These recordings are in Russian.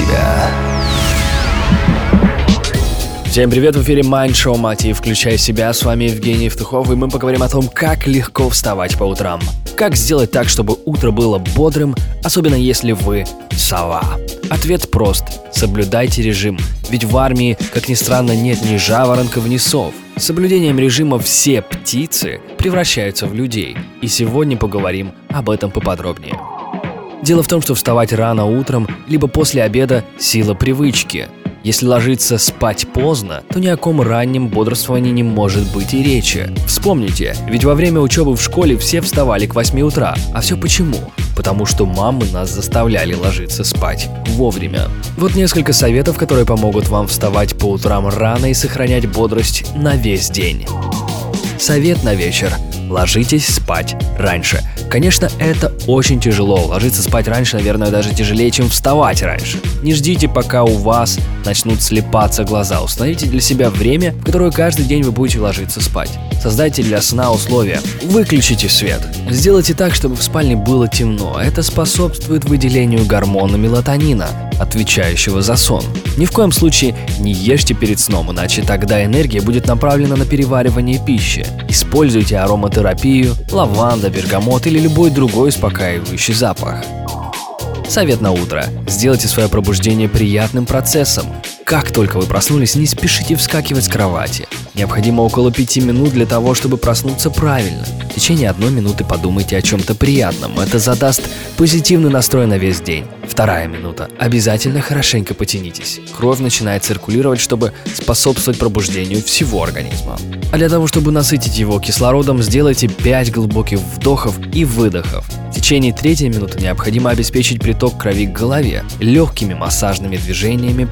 себя. Всем привет, в эфире Mind Show Мотив «Включай себя». С вами Евгений Евтухов, и мы поговорим о том, как легко вставать по утрам. Как сделать так, чтобы утро было бодрым, особенно если вы сова? Ответ прост – соблюдайте режим. Ведь в армии, как ни странно, нет ни жаворонков, ни сов. С соблюдением режима все птицы превращаются в людей. И сегодня поговорим об этом поподробнее. Дело в том, что вставать рано утром, либо после обеда – сила привычки – если ложиться спать поздно, то ни о ком раннем бодрствовании не может быть и речи. Вспомните, ведь во время учебы в школе все вставали к 8 утра. А все почему? Потому что мамы нас заставляли ложиться спать вовремя. Вот несколько советов, которые помогут вам вставать по утрам рано и сохранять бодрость на весь день. Совет на вечер. Ложитесь спать раньше. Конечно, это очень тяжело. Ложиться спать раньше, наверное, даже тяжелее, чем вставать раньше. Не ждите, пока у вас начнут слепаться глаза. Установите для себя время, в которое каждый день вы будете ложиться спать. Создайте для сна условия. Выключите свет. Сделайте так, чтобы в спальне было темно. Это способствует выделению гормона мелатонина, отвечающего за сон. Ни в коем случае не ешьте перед сном, иначе тогда энергия будет направлена на переваривание пищи. Используйте ароматерапию, лаванда, бергамот или любой другой успокаивающий запах. Совет на утро. Сделайте свое пробуждение приятным процессом. Как только вы проснулись, не спешите вскакивать с кровати. Необходимо около пяти минут для того, чтобы проснуться правильно. В течение одной минуты подумайте о чем-то приятном. Это задаст позитивный настрой на весь день. Вторая минута. Обязательно хорошенько потянитесь. Кровь начинает циркулировать, чтобы способствовать пробуждению всего организма. А для того, чтобы насытить его кислородом, сделайте 5 глубоких вдохов и выдохов. В течение третьей минуты необходимо обеспечить приток крови к голове. Легкими массажными движениями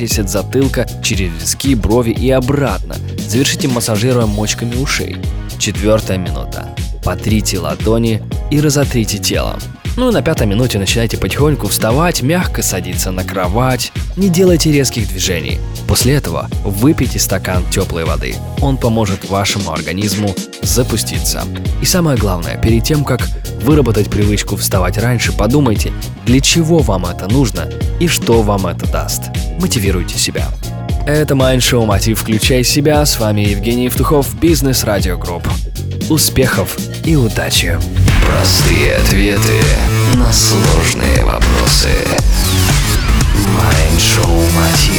продвигайтесь от затылка через виски, брови и обратно. Завершите массажируя мочками ушей. Четвертая минута. Потрите ладони и разотрите тело. Ну и на пятой минуте начинайте потихоньку вставать, мягко садиться на кровать, не делайте резких движений. После этого выпейте стакан теплой воды. Он поможет вашему организму запуститься. И самое главное, перед тем, как выработать привычку вставать раньше, подумайте, для чего вам это нужно и что вам это даст. Мотивируйте себя. Это Майндшоу Мотив Включай себя. С вами Евгений Евтухов, Бизнес Радио Групп. Успехов и удачи! Простые ответы сложные вопросы. Майндшоу себя.